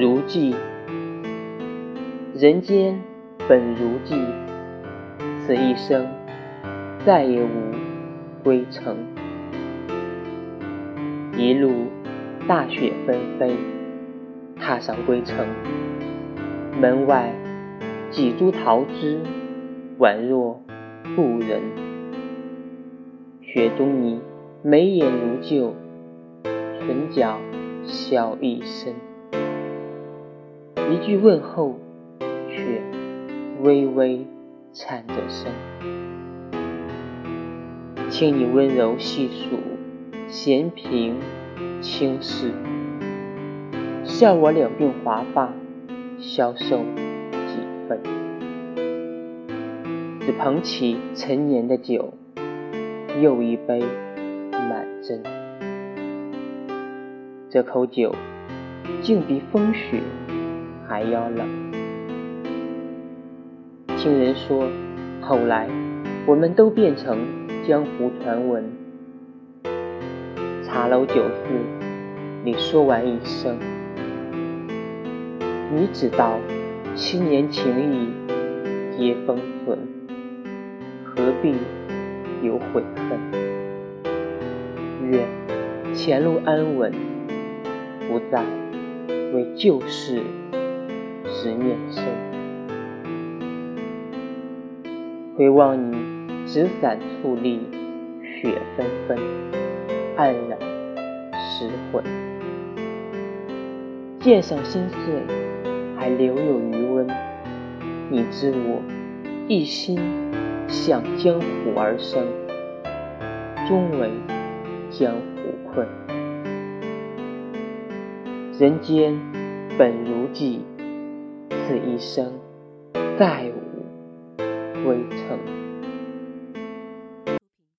如寄，人间本如寄，此一生再也无归程。一路大雪纷飞，踏上归程，门外几株桃枝，宛若故人。雪中你眉眼如旧，唇角笑一声。一句问候，却微微颤着声。请你温柔细数，闲评轻事，笑我两鬓华发，消瘦几分。只捧起陈年的酒，又一杯满斟。这口酒，竟比风雪。还要冷。听人说，后来我们都变成江湖传闻。茶楼酒肆，你说完一生，你只道七年情谊皆封存，何必有悔恨？愿前路安稳，不再为旧事。执念深，回望你纸伞矗立，雪纷纷，黯然失魂。剑上心碎，还留有余温。你知我一心向江湖而生，终为江湖困。人间本如寄。此一生，再无归程。